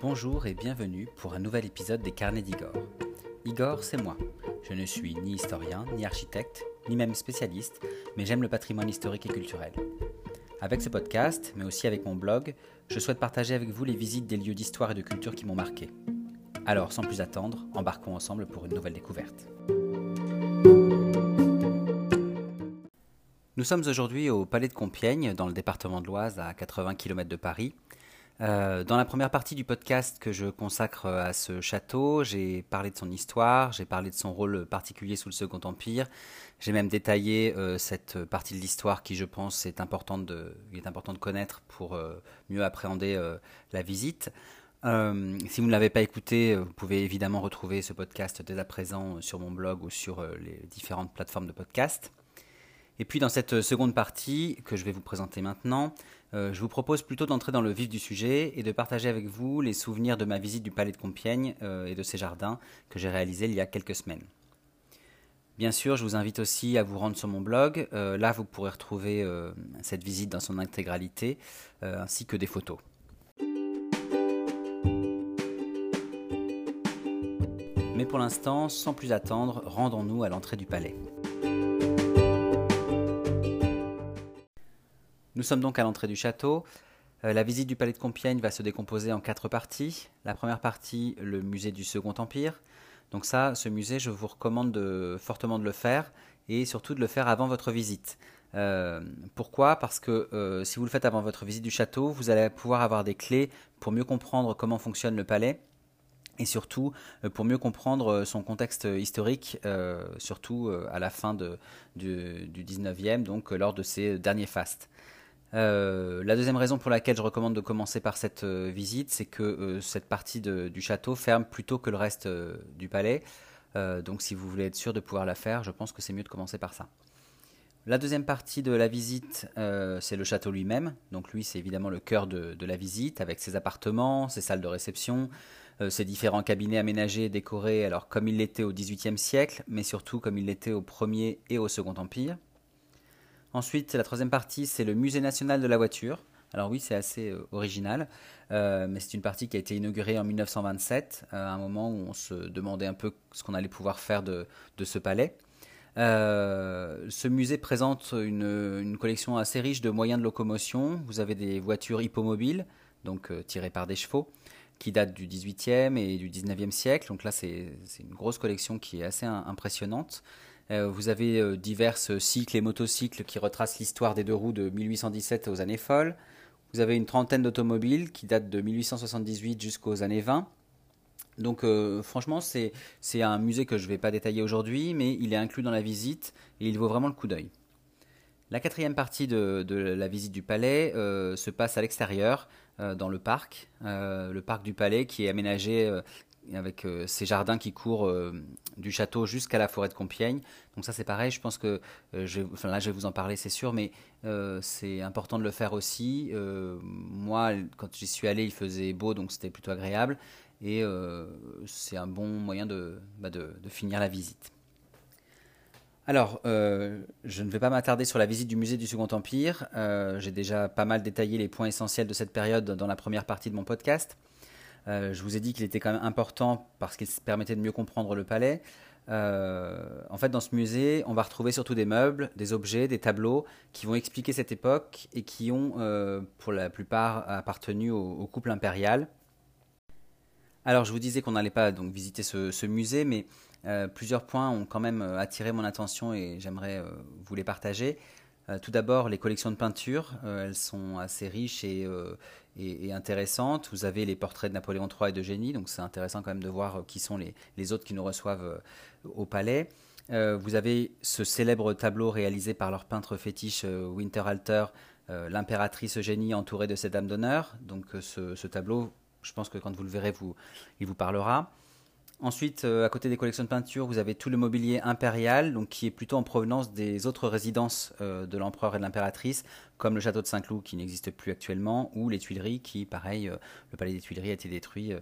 Bonjour et bienvenue pour un nouvel épisode des Carnets d'Igor. Igor, c'est moi. Je ne suis ni historien, ni architecte, ni même spécialiste, mais j'aime le patrimoine historique et culturel. Avec ce podcast, mais aussi avec mon blog, je souhaite partager avec vous les visites des lieux d'histoire et de culture qui m'ont marqué. Alors, sans plus attendre, embarquons ensemble pour une nouvelle découverte. Nous sommes aujourd'hui au Palais de Compiègne, dans le département de l'Oise, à 80 km de Paris. Euh, dans la première partie du podcast que je consacre à ce château, j'ai parlé de son histoire, j'ai parlé de son rôle particulier sous le Second Empire, j'ai même détaillé euh, cette partie de l'histoire qui, je pense, est importante de, est important de connaître pour euh, mieux appréhender la visite. si vous ne l'avez pas écouté, vous pouvez évidemment retrouver ce podcast dès à présent sur mon blog ou sur les différentes plateformes de podcast. Et puis dans cette seconde partie que je vais vous présenter maintenant, euh, je vous propose plutôt d'entrer dans le vif du sujet et de partager avec vous les souvenirs de ma visite du palais de Compiègne euh, et de ses jardins que j'ai réalisé il y a quelques semaines. Bien sûr, je vous invite aussi à vous rendre sur mon blog. Euh, là, vous pourrez retrouver cette visite dans son intégralité, ainsi que des photos. Mais pour l'instant, sans plus attendre, rendons-nous à l'entrée du palais. Nous sommes donc à l'entrée du château. Euh, la visite du palais de Compiègne va se décomposer en quatre parties. La première partie, le musée du Second Empire. Donc ça, ce musée, je vous recommande fortement de le faire et surtout de le faire avant votre visite. Euh, pourquoi? Parce que euh, si vous le faites avant votre visite du château, vous allez pouvoir avoir des clés pour mieux comprendre comment fonctionne le palais et surtout pour mieux comprendre son contexte historique, surtout à la fin du, du 19e, donc lors de ses derniers fastes. Euh, la deuxième raison pour laquelle je recommande de commencer par cette euh, visite, c'est que euh, cette partie du château ferme plus tôt que le reste du palais. donc si vous voulez être sûr de pouvoir la faire, je pense que c'est mieux de commencer par ça. La deuxième partie de la visite, c'est le château lui-même. Donc lui, c'est évidemment le cœur de, la visite, avec ses appartements, ses salles de réception, ses différents cabinets aménagés et décorés, alors comme il l'était au XVIIIe siècle, mais surtout comme il l'était au Premier et au Second Empire. Ensuite, la troisième partie, c'est le Musée national de la voiture. Alors oui, c'est assez euh, original, euh, mais c'est une partie qui a été inaugurée en 1927, euh, à un moment où on se demandait un peu ce qu'on allait pouvoir faire de, ce palais. ce musée présente une, une, collection assez riche de moyens de locomotion. Vous avez des voitures hippomobiles, donc tirées par des chevaux, qui datent du 18e et du 19e siècle. Donc là, c'est une grosse collection qui est assez impressionnante. Euh, vous avez euh, divers cycles et motocycles qui retracent l'histoire des deux roues de 1817 aux années folles. Vous avez une trentaine d'automobiles qui datent de 1878 jusqu'aux années 20. Donc euh, franchement, c'est un musée que je ne vais pas détailler aujourd'hui, mais il est inclus dans la visite et il vaut vraiment le coup d'œil. La quatrième partie de, la visite du palais se passe à l'extérieur, dans le parc, le parc du palais qui est aménagé avec euh, ces jardins qui courent euh, du château jusqu'à la forêt de Compiègne. Donc ça c'est pareil, je pense que, euh, là je vais vous en parler c'est sûr, mais c'est important de le faire aussi. moi quand j'y suis allé il faisait beau donc c'était plutôt agréable et c'est un bon moyen de, bah, finir la visite. Alors, je ne vais pas m'attarder sur la visite du musée du Second Empire. J'ai déjà pas mal détaillé les points essentiels de cette période dans la première partie de mon podcast. Euh, je vous ai dit qu'il était quand même important parce qu'il permettait de mieux comprendre le palais. Euh, en fait, dans ce musée, on va retrouver surtout des meubles, des objets, des tableaux qui vont expliquer cette époque et qui ont, euh, pour la plupart, appartenu au, couple impérial. Alors, je vous disais qu'on n'allait pas donc visiter ce, musée, mais plusieurs points ont quand même attiré mon attention et j'aimerais vous les partager. tout d'abord, les collections de peinture, elles sont assez riches et, et, intéressante. Vous avez les portraits de Napoléon III et d'Eugénie, donc c'est intéressant quand même de voir euh, qui sont les, les autres qui nous reçoivent euh, au palais. Euh, vous avez ce célèbre tableau réalisé par leur peintre fétiche Winterhalter, l'impératrice Eugénie entourée de ses dames d'honneur. Donc ce, tableau, je pense que quand vous le verrez, il vous parlera. Ensuite, euh, à côté des collections de peinture, vous avez tout le mobilier impérial, qui est plutôt en provenance des autres résidences euh, de l'empereur et de l'impératrice, comme le château de Saint-Cloud qui n'existe plus actuellement, ou les Tuileries qui, pareil, euh, le palais des Tuileries a été détruit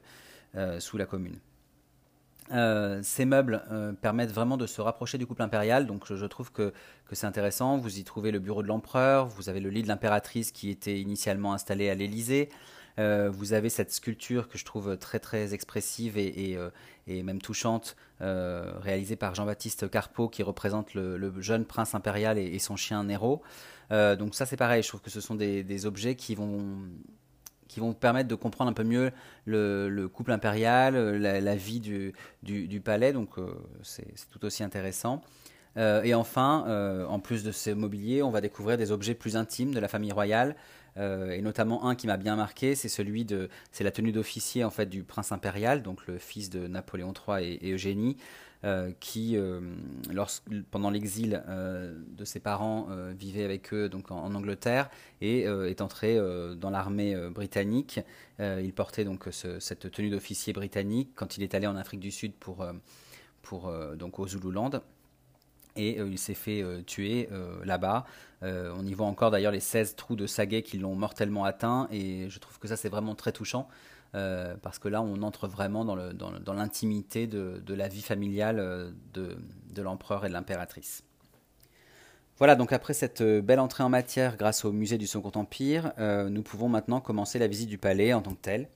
sous la Commune. ces meubles permettent vraiment de se rapprocher du couple impérial, donc je, trouve que, que c'est intéressant. Vous y trouvez le bureau de l'empereur, vous avez le lit de l'impératrice qui était initialement installé à l'Élysée, vous avez cette sculpture que je trouve très très expressive et, et, même touchante, réalisée par Jean-Baptiste Carpeau, qui représente le, jeune prince impérial et, son chien Nero. donc ça c'est pareil, je trouve que ce sont des, des objets qui vont qui vont permettre de comprendre un peu mieux le, couple impérial, la, vie du, du, palais, donc c'est tout aussi intéressant. Euh, et enfin, euh, en plus de ces mobiliers, on va découvrir des objets plus intimes de la famille royale, euh, et notamment un qui m'a bien marqué, c'est celui de, c'est la tenue d'officier en fait du prince impérial, donc le fils de Napoléon III et, Eugénie, qui, pendant l'exil de ses parents, vivait avec eux donc en, Angleterre et est entré dans l'armée britannique. il portait donc cette tenue d'officier britannique quand il est allé en Afrique du Sud pour, pour donc au Zululand et euh, il s'est fait euh, tuer euh, là-bas. on y voit encore d'ailleurs les 16 trous de saguet qui l'ont mortellement atteint et je trouve que ça c'est vraiment très touchant. parce que là, on entre vraiment dans l'intimité de, la vie familiale de, l'empereur et de l'impératrice. Voilà, donc après cette belle entrée en matière grâce au musée du Second Empire, nous pouvons maintenant commencer la visite du palais en tant que tel.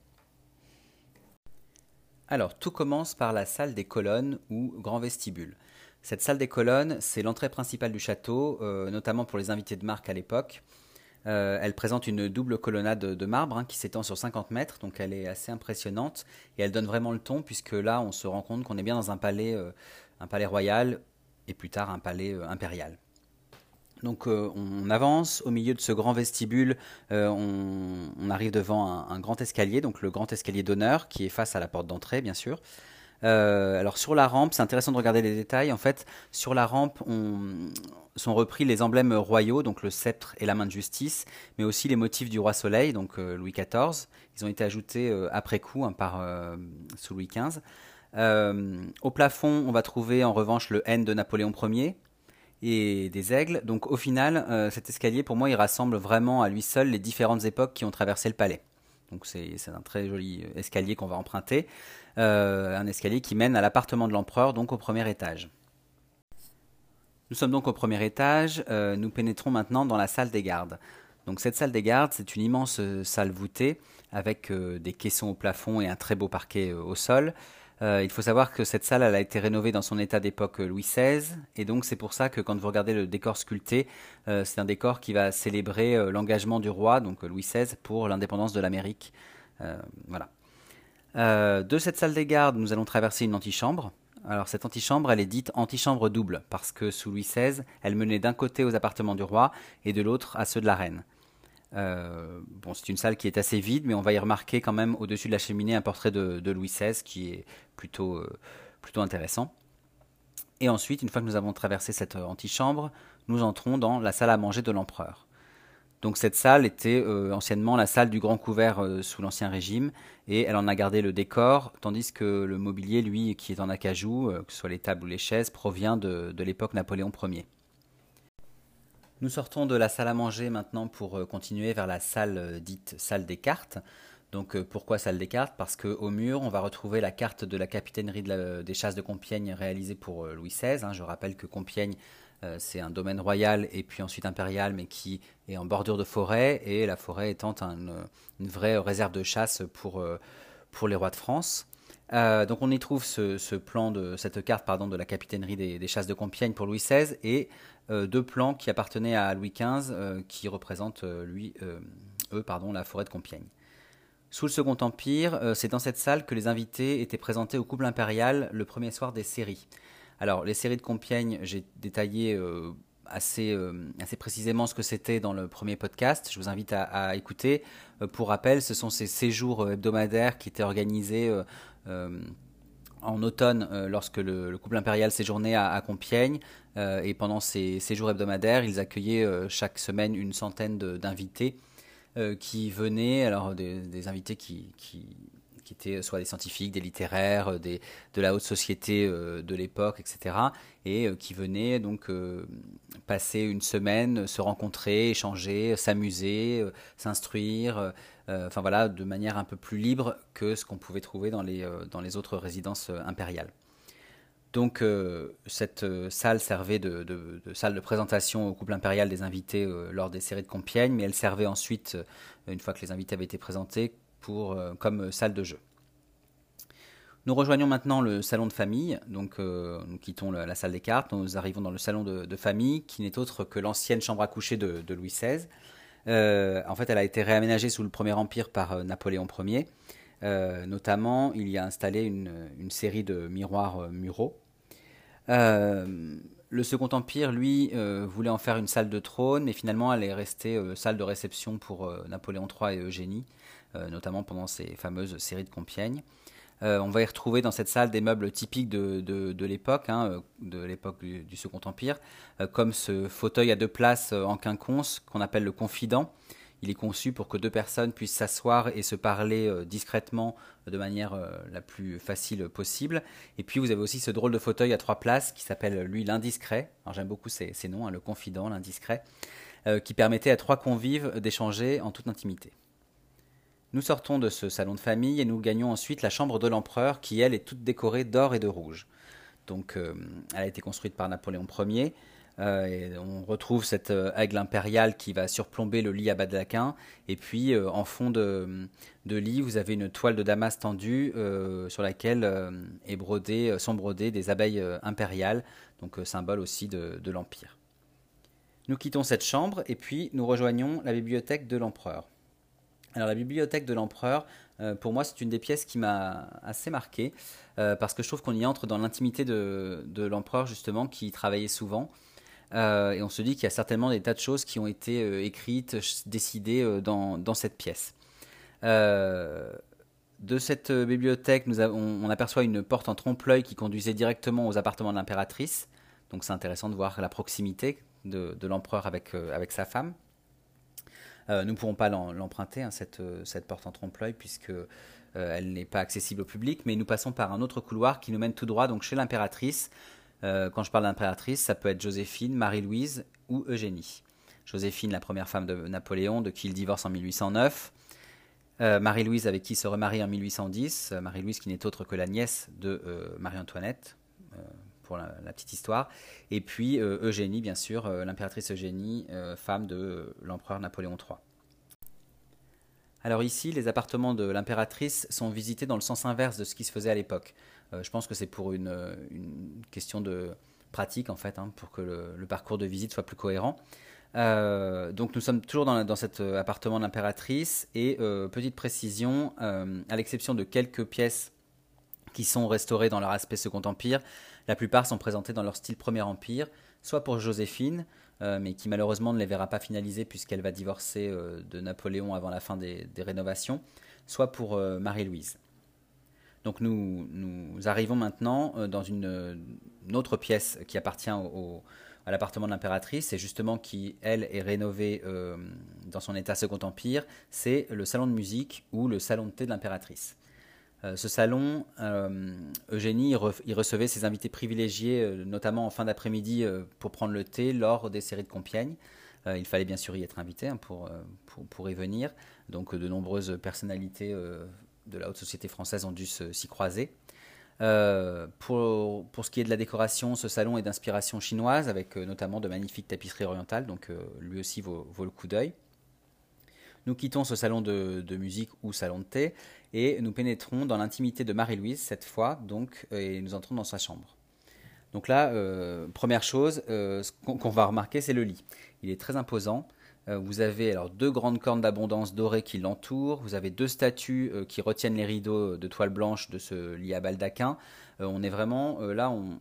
Alors, tout commence par la salle des colonnes ou grand vestibule. Cette salle des colonnes, c'est l'entrée principale du château, euh, notamment pour les invités de marque à l'époque. Euh, elle présente une double colonnade de marbre hein, qui s'étend sur 50 mètres, donc elle est assez impressionnante et elle donne vraiment le ton puisque là on se rend compte qu'on est bien dans un palais, euh, un palais royal et plus tard un palais impérial. Donc on avance au milieu de ce grand vestibule, on, arrive devant un, un, grand escalier, donc le grand escalier d'honneur qui est face à la porte d'entrée bien sûr. Euh, alors sur la rampe, c'est intéressant de regarder les détails. En fait, sur la rampe, on, sont repris les emblèmes royaux, donc le sceptre et la main de justice, mais aussi les motifs du roi Soleil, donc euh, Louis XIV. Ils ont été ajoutés euh, après coup hein, sous Louis XV. au plafond, on va trouver en revanche le N de Napoléon Ier et des aigles. Donc au final, cet escalier, pour moi, il rassemble vraiment à lui seul les différentes époques qui ont traversé le palais. Donc c'est un très joli escalier qu'on va emprunter. Euh, un escalier qui mène à l'appartement de l'empereur, donc au premier étage. Nous sommes donc au premier étage, euh, nous pénétrons maintenant dans la salle des gardes. Donc cette salle des gardes, c'est une immense euh, salle voûtée avec des caissons au plafond et un très beau parquet au sol. Il faut savoir que cette salle a été rénovée dans son état d'époque Louis XVI, et donc c'est pour ça que quand vous regardez le décor sculpté, c'est un décor qui va célébrer l'engagement du roi, donc Louis XVI, pour l'indépendance de l'Amérique. voilà. Euh, de cette salle des gardes, nous allons traverser une antichambre. Alors cette antichambre, elle est dite antichambre double, parce que sous Louis XVI, elle menait d'un côté aux appartements du roi et de l'autre à ceux de la reine. Euh, bon, c'est une salle qui est assez vide, mais on va y remarquer quand même au-dessus de la cheminée un portrait de, Louis XVI qui est plutôt, euh, plutôt intéressant. Et ensuite, une fois que nous avons traversé cette antichambre, nous entrons dans la salle à manger de l'empereur. Donc cette salle était euh, anciennement la salle du grand couvert euh, sous l'Ancien Régime, et elle en a gardé le décor, tandis que le mobilier, lui, qui est en acajou, euh, que ce soit les tables ou les chaises, provient de, l'époque Napoléon Ier. Nous sortons de la salle à manger maintenant pour continuer vers la salle dite salle des cartes. Donc pourquoi salle des cartes? Parce qu'au mur, on va retrouver la carte de la capitainerie des chasses de Compiègne réalisée pour Louis XVI. Hein. Je rappelle que Compiègne euh, c'est un domaine royal et puis ensuite impérial, mais qui est en bordure de forêt, et la forêt étant une vraie réserve de chasse pour, euh, pour les rois de France. Euh, donc on y trouve ce, plan de cette carte pardon de la capitainerie des, chasses de Compiègne pour Louis XVI et deux plans qui appartenaient à Louis XV qui représentent lui eux pardon la forêt de Compiègne. Sous le Second Empire, c'est dans cette salle que les invités étaient présentés au couple impérial le premier soir des séries. Alors, les séries de Compiègne, j'ai détaillé euh, assez, euh, assez précisément ce que c'était dans le premier podcast. Je vous invite à, écouter. Euh, pour rappel, ce sont ces séjours hebdomadaires qui étaient organisés en automne lorsque le, couple impérial séjournait à, Compiègne. et pendant ces séjours hebdomadaires, ils accueillaient chaque semaine une centaine d'invités qui venaient, alors des, invités qui étaient soit des scientifiques, des littéraires, euh, de la haute société euh, de l'époque, etc. Et euh, qui venaient donc passer une semaine, se rencontrer, échanger, s'amuser, s'instruire, enfin voilà, de manière un peu plus libre que ce qu'on pouvait trouver dans les, autres résidences impériales. Donc cette salle servait de, salle de présentation au couple impérial des invités lors des séries de Compiègne, mais elle servait ensuite, une fois que les invités avaient été présentés, pour, comme salle de jeu. Nous rejoignons maintenant le salon de famille, donc nous quittons la, salle des cartes, nous arrivons dans le salon de, famille qui n'est autre que l'ancienne chambre à coucher de, Louis XVI. en fait, elle a été réaménagée sous le Premier Empire par Napoléon Ier. Euh, notamment, il y a installé une, série de miroirs euh, muraux. Euh, le Second Empire, lui, voulait en faire une salle de trône, mais finalement, elle est restée salle de réception pour Napoléon III et Eugénie, notamment pendant ces fameuses séries de Compiègne. on va y retrouver dans cette salle des meubles typiques de, l'époque, hein, de l'époque du, Second Empire, comme ce fauteuil à deux places en quinconce qu'on appelle le confident, il est conçu pour que deux personnes puissent s'asseoir et se parler euh, discrètement de manière euh, la plus facile possible. Et puis vous avez aussi ce drôle de fauteuil à trois places qui s'appelle lui l'indiscret. Alors j'aime beaucoup ces, noms, hein, le confident, l'indiscret, euh, qui permettait à trois convives d'échanger en toute intimité. Nous sortons de ce salon de famille et nous gagnons ensuite la chambre de l'empereur qui, elle, est toute décorée d'or et de rouge. Donc, elle a été construite par Napoléon Ier. Euh, on retrouve cette euh, aigle impériale qui va surplomber le lit à Badaquin. Et puis, euh, en fond de, lit, vous avez une toile de damas tendue sur laquelle est sont brodées des abeilles impériales, donc symbole aussi de l'Empire. Nous quittons cette chambre et puis nous rejoignons la bibliothèque de l'empereur. Alors la bibliothèque de l'empereur, pour moi, c'est une des pièces qui m'a assez marqué, parce que je trouve qu'on y entre dans l'intimité de, l'empereur, justement, qui travaillait souvent. Euh, et on se dit qu'il y a certainement des tas de choses qui ont été euh, écrites, décidées euh, dans, cette pièce. de cette bibliothèque, nous on, aperçoit une porte en trompe-l'œil qui conduisait directement aux appartements de l'impératrice. Donc c'est intéressant de voir la proximité de, l'empereur avec sa femme. Nous ne pourrons pas l'emprunter, hein, cette, cette, porte en trompe-l'œil, puisque elle n'est pas accessible au public, mais nous passons par un autre couloir qui nous mène tout droit donc chez l'impératrice, euh, quand je parle d'impératrice, ça peut être Joséphine, Marie-Louise ou Eugénie. Joséphine, la première femme de Napoléon, de qui il divorce en 1809. Euh, Marie-Louise, avec qui il se remarie en 1810. Euh, Marie-Louise, qui n'est autre que la nièce de Marie-Antoinette, la, petite histoire. Et puis Eugénie, bien sûr, l'impératrice Eugénie, femme de l'empereur Napoléon III. Alors ici, les appartements de l'impératrice sont visités dans le sens inverse de ce qui se faisait à l'époque. Euh, je pense que c'est pour une, question de pratique, en fait, hein, pour que le, parcours de visite soit plus cohérent. Euh, donc nous sommes toujours dans, cet appartement de l'impératrice et euh, petite précision, à l'exception de quelques pièces qui sont restaurées dans leur aspect Second Empire, la plupart sont présentées dans leur style Premier Empire, soit pour Joséphine, mais qui malheureusement ne les verra pas finalisées puisqu'elle va divorcer de Napoléon avant la fin des rénovations, soit pour Marie-Louise. Donc nous, arrivons maintenant euh, dans une, autre pièce qui appartient à l'appartement de l'impératrice et justement qui, elle, est rénovée euh, dans son état Second Empire, c'est le salon de musique ou le salon de thé de l'impératrice. Euh, ce salon, Eugénie y, recevait ses invités privilégiés, notamment en fin d'après-midi, pour prendre le thé lors des séries de Compiègne. il fallait bien sûr y être invité hein, pour, pour, y venir. Donc de nombreuses personnalités de la haute société française ont dû s'y croiser. Euh, pour, pour, ce qui est de la décoration, ce salon est d'inspiration chinoise, avec euh, notamment de magnifiques tapisseries orientales, donc euh, lui aussi vaut, le coup d'œil. Nous quittons ce salon de, musique ou salon de thé et nous pénétrons dans l'intimité de Marie-Louise cette fois, donc, et nous entrons dans sa chambre. Donc là, première chose qu'on va remarquer, c'est le lit. Il est très imposant. Euh, vous avez alors deux grandes cornes d'abondance dorées qui l'entourent. Vous avez deux statues euh, qui retiennent les rideaux de toile blanche de ce lit à baldaquin. Euh, on est vraiment là, on,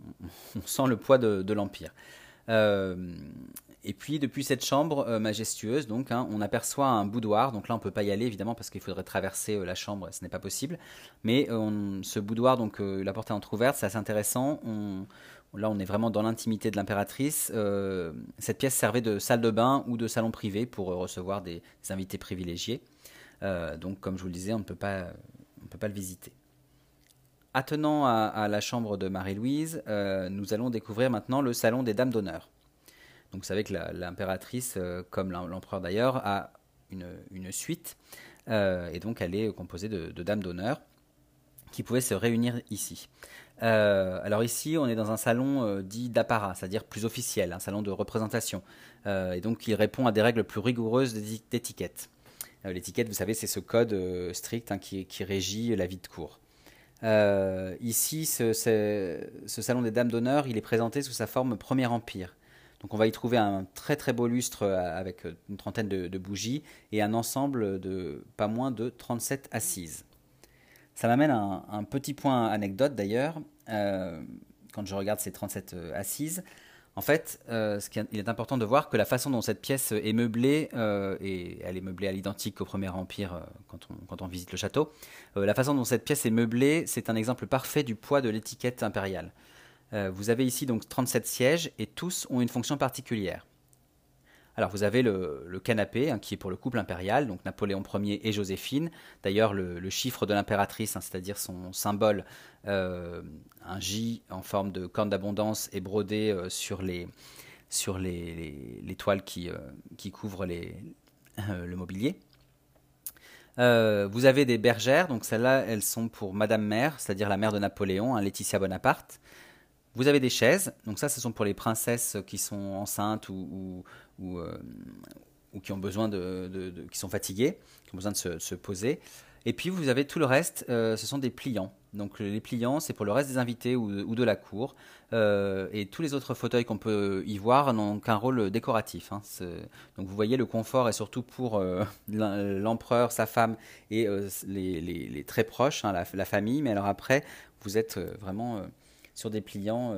sent le poids de, l'empire. Et puis depuis cette chambre majestueuse, donc, hein, on aperçoit un boudoir. Donc là, on peut pas y aller évidemment parce qu'il faudrait traverser la chambre, ce n'est pas possible. Mais ce boudoir, donc la porte est entrouverte, c'est assez intéressant. Là, on est vraiment dans l'intimité de l'impératrice. Euh, cette pièce servait de salle de bain ou de salon privé pour euh, recevoir des, invités privilégiés. Euh, donc, comme je vous le disais, on ne peut pas, on peut pas le visiter. Attenant à, la chambre de Marie-Louise, nous allons découvrir maintenant le salon des dames d'honneur. Donc, vous savez que l'impératrice, comme l'empereur d'ailleurs, a une, suite. et donc, elle est composée de, dames d'honneur qui pouvaient se réunir ici. Euh, alors ici, on est dans un salon euh, dit d'apparat, c'est-à-dire plus officiel, un salon de représentation, euh, et donc il répond à des règles plus rigoureuses d'étiquette. L'étiquette, vous savez, c'est ce code strict hein, qui, régit la vie de cour. ici, ce, salon des dames d'honneur, il est présenté sous sa forme Premier Empire. Donc on va y trouver un très très beau lustre avec une trentaine de, bougies et un ensemble de pas moins de 37 assises. Ça m'amène à un, petit point anecdote d'ailleurs. quand je regarde ces 37 assises, en fait, euh, il est important de voir que la façon dont cette pièce est meublée, euh, et elle est meublée à l'identique au Premier Empire euh, quand, on, visite le château, la façon dont cette pièce est meublée, c'est un exemple parfait du poids de l'étiquette impériale. Vous avez ici donc 37 sièges et tous ont une fonction particulière. Alors vous avez le, canapé hein, qui est pour le couple impérial, donc Napoléon Ier et Joséphine. D'ailleurs le, chiffre de l'impératrice, hein, c'est-à-dire son symbole, euh, un J en forme de corne d'abondance, est brodé euh, sur, les, toiles qui, euh, couvrent le mobilier. vous avez des bergères, donc celles-là, elles sont pour Madame Mère, c'est-à-dire la mère de Napoléon, hein, Laetitia Bonaparte. Vous avez des chaises, donc ça, ce sont pour les princesses qui sont enceintes ou, euh, qui ont besoin de, qui sont fatiguées, qui ont besoin de se, poser. Et puis vous avez tout le reste, euh, ce sont des pliants. Donc les pliants, c'est pour le reste des invités ou, de la cour. Euh, et tous les autres fauteuils qu'on peut y voir n'ont qu'un rôle décoratif. Hein. Donc vous voyez, le confort est surtout pour l'empereur, sa femme et les, très proches, hein, la, famille. Mais alors après, vous êtes vraiment sur des pliants.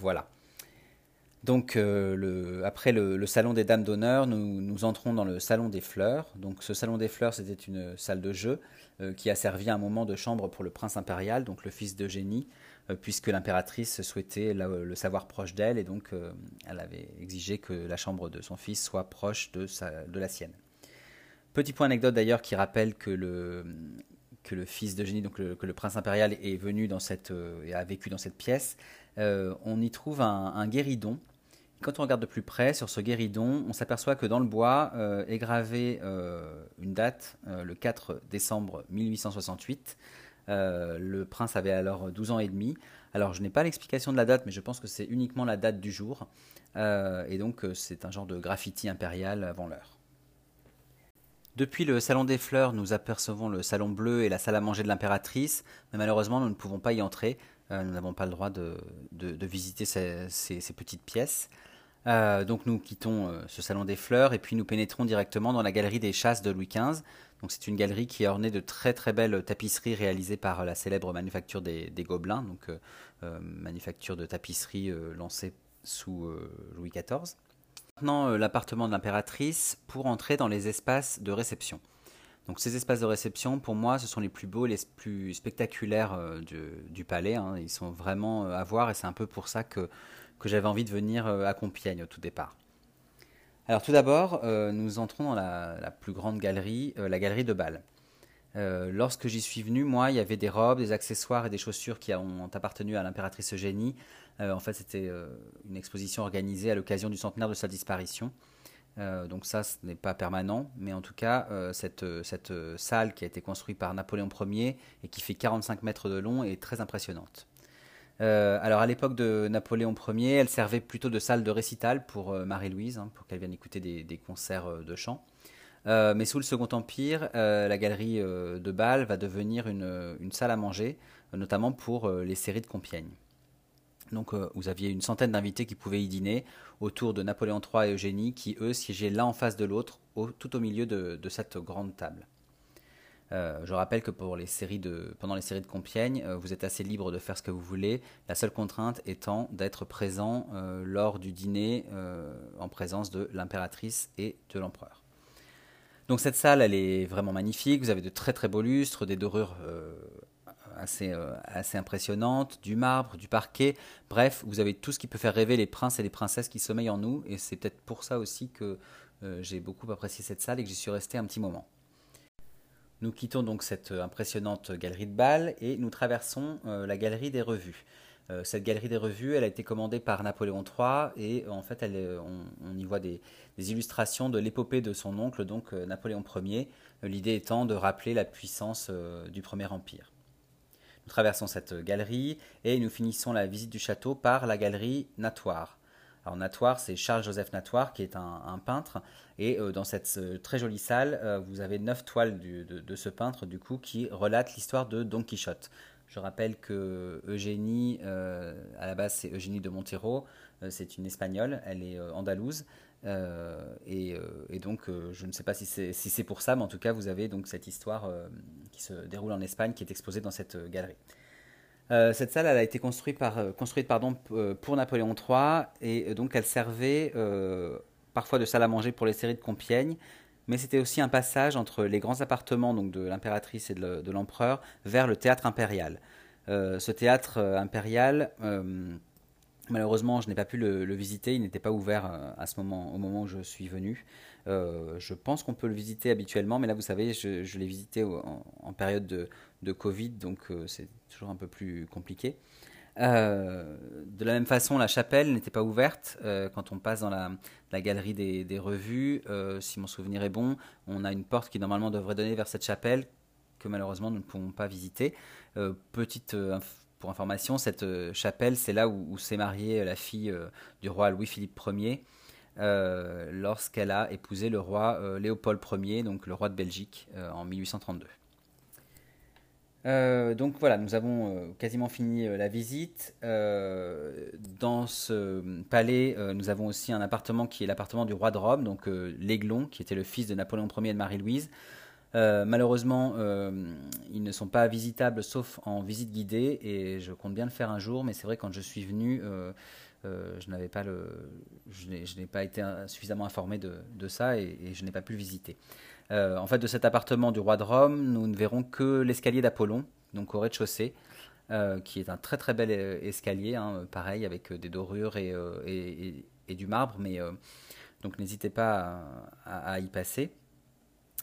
voilà. Donc, euh, après le, salon des dames d'honneur, nous, entrons dans le salon des fleurs. Donc, ce salon des fleurs, c'était une salle de jeu euh, qui a servi un moment de chambre pour le prince impérial, donc le fils d'Eugénie, euh, puisque l'impératrice souhaitait le savoir proche d'elle et donc elle avait exigé que la chambre de son fils soit proche de, la sienne. Petit point anecdote d'ailleurs qui rappelle que le, fils d'Eugénie, donc que le prince impérial, est venu dans cette et a vécu dans cette pièce. on y trouve un guéridon quand on regarde de plus près sur ce guéridon, on s'aperçoit que dans le bois euh, est gravée euh, une date, euh, le 4 décembre 1868. le prince avait alors 12 ans et demi. Alors je n'ai pas l'explication de la date, mais je pense que c'est uniquement la date du jour. et donc c'est un genre de graffiti impérial avant l'heure. Depuis le salon des fleurs, nous apercevons le salon bleu et la salle à manger de l'impératrice, mais malheureusement nous ne pouvons pas y entrer. nous n'avons pas le droit de, visiter ces petites pièces. Euh, donc nous quittons euh, ce salon des fleurs et puis nous pénétrons directement dans la galerie des chasses de Louis XV. Donc c'est une galerie qui est ornée de très très belles tapisseries réalisées par la célèbre manufacture des, Gobelins, donc euh, manufacture de tapisserie lancée sous Louis XIV. Maintenant l'appartement de l'impératrice pour entrer dans les espaces de réception. Donc ces espaces de réception, pour moi, ce sont les plus beaux, les plus spectaculaires du, palais. Hein. Ils sont vraiment à voir et c'est un peu pour ça que que j'avais envie de venir euh, à Compiègne au tout départ. Alors tout d'abord, euh, nous entrons dans la, plus grande galerie, euh, la galerie de Bâle. Lorsque j'y suis venu, moi, il y avait des robes, des accessoires et des chaussures qui ont appartenu à l'impératrice Eugénie. en fait, c'était une exposition organisée à l'occasion du centenaire de sa disparition. donc ça, ce n'est pas permanent, mais en tout cas, cette, salle qui a été construite par Napoléon Ier et qui fait 45 mètres de long est très impressionnante. Euh, alors à l'époque de Napoléon Ier, elle servait plutôt de salle de récital pour euh, Marie-Louise, hein, pour qu'elle vienne écouter des, concerts euh, de chant. Mais sous le Second Empire, la galerie de Bâle va devenir une, salle à manger, notamment pour les séries de Compiègne. Donc vous aviez une centaine d'invités qui pouvaient y dîner autour de Napoléon III et Eugénie, qui eux siégeaient l'un en face de l'autre, tout au milieu de cette grande table. Euh, je rappelle que pendant les séries de Compiègne, euh, vous êtes assez libre de faire ce que vous voulez, la seule contrainte étant d'être présent euh, lors du dîner en présence de l'impératrice et de l'empereur. Donc cette salle, elle est vraiment magnifique, vous avez de très très beaux lustres, des dorures assez, assez impressionnantes, du marbre, du parquet, bref, vous avez tout ce qui peut faire rêver les princes et les princesses qui sommeillent en nous, et c'est peut-être pour ça aussi que j'ai beaucoup apprécié cette salle et que j'y suis resté un petit moment. Nous quittons donc cette euh, impressionnante galerie de bal et nous traversons euh, la galerie des revues. Euh, cette galerie des revues, elle a été commandée par Napoléon III et en fait, on, y voit des, illustrations de l'épopée de son oncle, donc Napoléon Ier, l'idée étant de rappeler la puissance du Premier Empire. Nous traversons cette galerie et nous finissons la visite du château par la galerie Natoire. Alors Natoire, c'est Charles-Joseph Natoire qui est un, peintre. Et dans cette très jolie salle, vous avez neuf toiles de, de, ce peintre du coup qui relatent l'histoire de Don Quichotte. Je rappelle que Eugénie, à la base c'est Eugénie de Montero, c'est une espagnole, elle est andalouse. Et, donc, je ne sais pas si c'est pour ça, mais en tout cas, vous avez donc cette histoire qui se déroule en Espagne qui est exposée dans cette galerie. Euh, cette salle elle a été construite, euh, euh, pour Napoléon III et donc elle servait parfois de salle à manger pour les séries de Compiègne, mais c'était aussi un passage entre les grands appartements donc de l'impératrice et de l'empereur vers le théâtre impérial. ce théâtre impérial, malheureusement, je n'ai pas pu le, visiter, il n'était pas ouvert à ce moment, au moment où je suis venu. je pense qu'on peut le visiter habituellement, mais là, vous savez, je, l'ai visité en, période de, Covid, donc euh, c'est toujours un peu plus compliqué. Euh, de la même façon, la chapelle n'était pas ouverte. Euh, quand on passe dans la, galerie des, revues, si mon souvenir est bon, on a une porte qui normalement devrait donner vers cette chapelle que malheureusement nous ne pouvons pas visiter. petite pour information, cette chapelle, c'est là où, s'est mariée la fille du roi Louis-Philippe Ier. lorsqu'elle a épousé le roi Léopold Ier, donc le roi de Belgique, en 1832. Euh, donc voilà, nous avons euh, quasiment fini euh, la visite. dans ce palais, nous avons aussi un appartement qui est l'appartement du roi de Rome, donc l'Aiglon, qui était le fils de Napoléon Ier et de Marie-Louise. malheureusement, ils ne sont pas visitables sauf en visite guidée et je compte bien le faire un jour, mais c'est vrai quand je suis venu, je n'avais pas le, je n'ai pas été suffisamment informé de, ça et, et je n'ai pas pu le visiter. Euh, en fait, de cet appartement du roi de Rome, nous ne verrons que l'escalier d'Apollon, donc au rez-de-chaussée, euh, qui est un très très bel euh, escalier, hein, pareil, avec des dorures et, du marbre, mais donc n'hésitez pas à, y passer.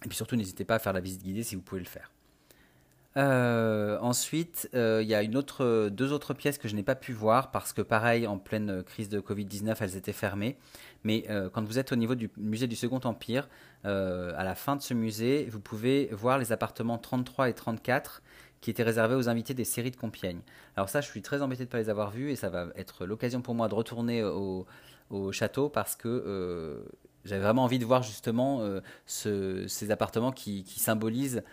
Et puis surtout, n'hésitez pas à faire la visite guidée si vous pouvez le faire. Ensuite, il y a deux autres pièces que je n'ai pas pu voir parce que pareil, en pleine crise de Covid-19, elles étaient fermées. Mais quand vous êtes au niveau du musée du Second Empire, euh, à la fin de ce musée, vous pouvez voir les appartements 33 et 34 qui étaient réservés aux invités des séries de Compiègne. Alors ça, je suis très embêté de ne pas les avoir vus et ça va être l'occasion pour moi de retourner au, château parce que euh, j'avais vraiment envie de voir justement euh, ces appartements qui, symbolisent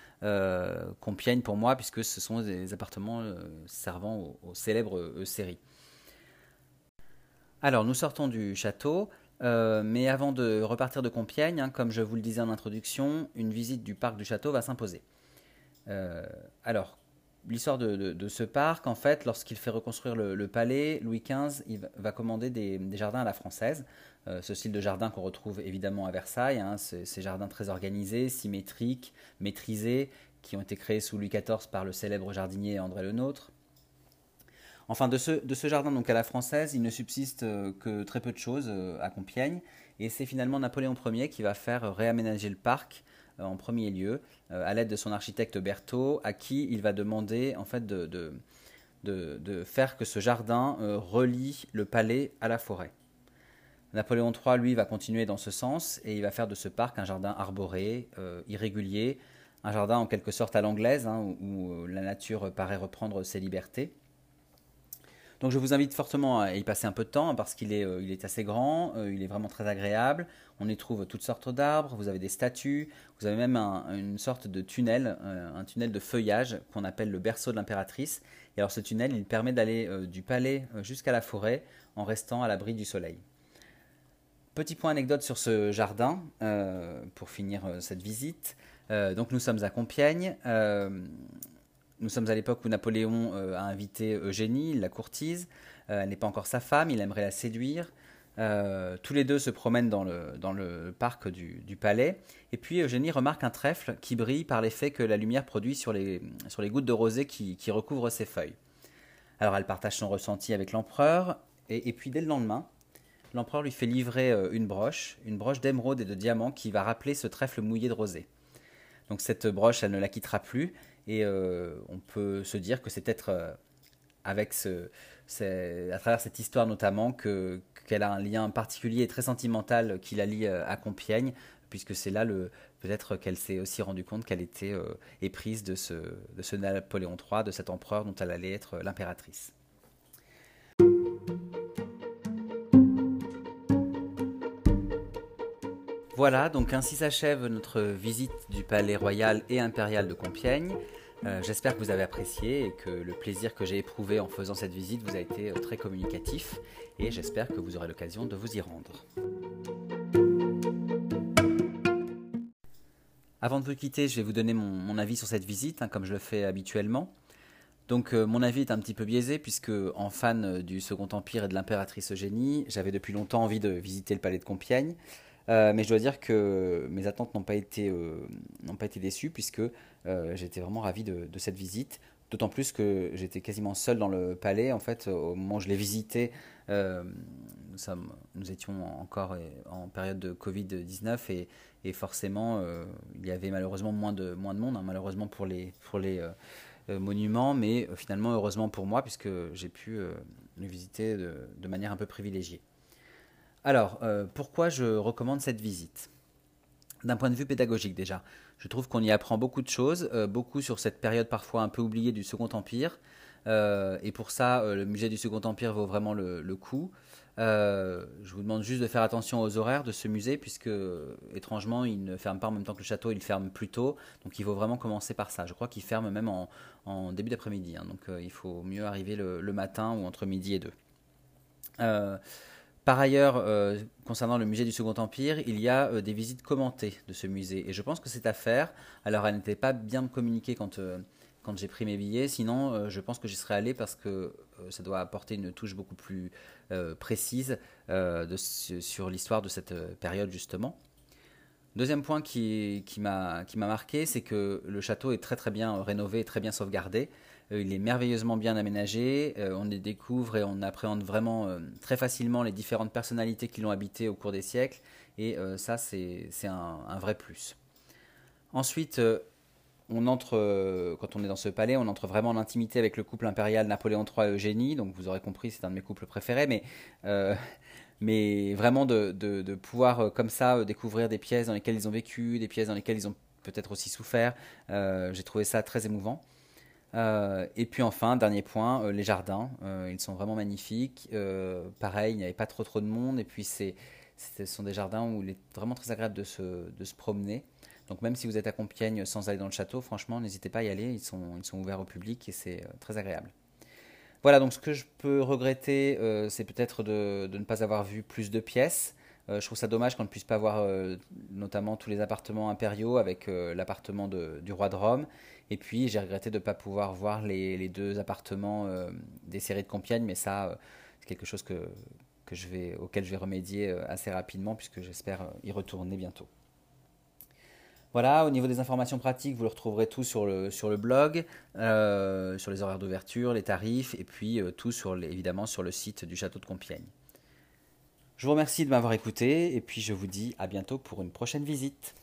Compiègne pour moi puisque ce sont des appartements servant aux, célèbres séries. Alors nous sortons du château. Euh, mais avant de repartir de Compiègne, hein, comme je vous le disais en introduction, une visite du parc du château va s'imposer. Euh, alors, l'histoire de, ce parc, en fait, lorsqu'il fait reconstruire le, palais, Louis XV il va commander des, jardins à la française. Euh, ce style de jardin qu'on retrouve évidemment à Versailles, hein, ces jardins très organisés, symétriques, maîtrisés, qui ont été créés sous Louis XIV par le célèbre jardinier André Le Nôtre. Enfin, de ce, de jardin donc à la française, il ne subsiste euh, que très peu de choses euh, à Compiègne. Et c'est finalement Napoléon Ier qui va faire réaménager le parc en premier lieu, à l'aide de son architecte Berthaud, à qui il va demander en fait de, de, de, faire que ce jardin relie le palais à la forêt. Napoléon III, lui, va continuer dans ce sens et il va faire de ce parc un jardin arboré, irrégulier, un jardin en quelque sorte à l'anglaise, hein, où, la nature paraît reprendre ses libertés. Donc je vous invite fortement à y passer un peu de temps parce qu'il est, euh, assez grand, euh, il est vraiment très agréable. On y trouve toutes sortes d'arbres, vous avez des statues, vous avez même une sorte de tunnel, euh, un tunnel de feuillage qu'on appelle le berceau de l'impératrice. Et alors ce tunnel, il permet d'aller du palais jusqu'à la forêt en restant à l'abri du soleil. Petit point anecdote sur ce jardin pour finir cette visite. donc nous sommes à Compiègne. Nous sommes à l'époque où Napoléon euh, a invité Eugénie, la courtise. Euh, elle n'est pas encore sa femme, il aimerait la séduire. Euh, tous les deux se promènent dans le, dans le parc du, palais. Et puis Eugénie remarque un trèfle qui brille par l'effet que la lumière produit sur les, sur les gouttes de rosée qui, recouvrent ses feuilles. Alors elle partage son ressenti avec l'empereur. Et, puis dès le lendemain, l'empereur lui fait livrer une broche, une broche d'émeraude et de diamants qui va rappeler ce trèfle mouillé de rosée. Donc cette broche, elle ne la quittera plus et euh, on peut se dire que c'est peut-être euh, à travers cette histoire notamment que qu'elle a un lien particulier et très sentimental qui la lie euh, à Compiègne, puisque c'est là le peut-être qu'elle s'est aussi rendue compte qu'elle était éprise de ce, de ce Napoléon III, de cet empereur dont elle allait être l'impératrice. Voilà, donc ainsi s'achève notre visite du Palais Royal et Impérial de Compiègne. Euh, j'espère que vous avez apprécié et que le plaisir que j'ai éprouvé en faisant cette visite vous a été euh, très communicatif et j'espère que vous aurez l'occasion de vous y rendre. Avant de vous quitter, je vais vous donner mon, avis sur cette visite, hein, comme je le fais habituellement. Donc euh, mon avis est un petit peu biaisé puisque en fan du Second Empire et de l'impératrice Eugénie, j'avais depuis longtemps envie de visiter le palais de Compiègne. Euh, mais je dois dire que mes attentes n'ont pas été, euh, n'ont pas été déçues puisque euh, j'étais vraiment ravi de, cette visite. D'autant plus que j'étais quasiment seul dans le palais. En fait, au moment où je l'ai visité, nous, étions encore en période de Covid-19 et, forcément, il y avait malheureusement moins de, moins de monde, hein, malheureusement pour les, pour les monuments, mais finalement heureusement pour moi puisque j'ai pu le visiter de manière un peu privilégiée. Alors, euh, pourquoi je recommande cette visite? D'un point de vue pédagogique déjà, je trouve qu'on y apprend beaucoup de choses, euh, beaucoup sur cette période parfois un peu oubliée du Second Empire. Euh, et pour ça, le musée du Second Empire vaut vraiment le, coup. je vous demande juste de faire attention aux horaires de ce musée, puisque étrangement, il ne ferme pas en même temps que le château, il ferme plus tôt. Donc il faut vraiment commencer par ça. Je crois qu'il ferme même en, début d'après-midi. Hein. donc il faut mieux arriver le, le, matin ou entre midi et deux. Par ailleurs, euh, concernant le musée du Second Empire, il y a euh, des visites commentées de ce musée. Et je pense que c'est à faire. Alors, elle n'était pas bien communiquée quand, euh, quand j'ai pris mes billets. Sinon, je pense que j'y serais allé parce que ça doit apporter une touche beaucoup plus précise sur l'histoire de cette période, justement. Deuxième point qui, qui m'a marqué, c'est que le château est très très bien rénové et très bien sauvegardé. Euh, il est merveilleusement bien aménagé. Euh, on y découvre et on appréhende vraiment euh, très facilement les différentes personnalités qui l'ont habité au cours des siècles. Et ça, c'est un, vrai plus. Ensuite, on entre, quand on est dans ce palais, on entre vraiment en intimité avec le couple impérial Napoléon III et Eugénie. Donc vous aurez compris, c'est un de mes couples préférés. Mais, vraiment de, pouvoir comme ça découvrir des pièces dans lesquelles ils ont vécu, des pièces dans lesquelles ils ont peut-être aussi souffert. J'ai trouvé ça très émouvant. Euh, et puis enfin, dernier point, euh, les jardins. Euh, ils sont vraiment magnifiques. pareil, il n'y avait pas trop trop de monde. Et puis, ce sont des jardins où il est vraiment très agréable de se, de se, promener. Donc même si vous êtes à Compiègne sans aller dans le château, franchement, n'hésitez pas à y aller. Ils sont, ils sont ouverts au public et c'est très agréable. Voilà, donc ce que je peux regretter, c'est peut-être de, de, ne pas avoir vu plus de pièces. Je trouve ça dommage qu'on ne puisse pas voir notamment tous les appartements impériaux avec l'appartement du roi de Rome et puis j'ai regretté de ne pas pouvoir voir les, deux appartements euh, des séries de Compiègne, mais ça, euh, c'est quelque chose que, je vais, auquel je vais remédier euh, assez rapidement, puisque j'espère y retourner bientôt. Voilà, au niveau des informations pratiques, vous le retrouverez tout sur le, sur le blog, sur les horaires d'ouverture, les tarifs, et puis tout sur évidemment sur le site du château de Compiègne. Je vous remercie de m'avoir écouté, et puis je vous dis à bientôt pour une prochaine visite.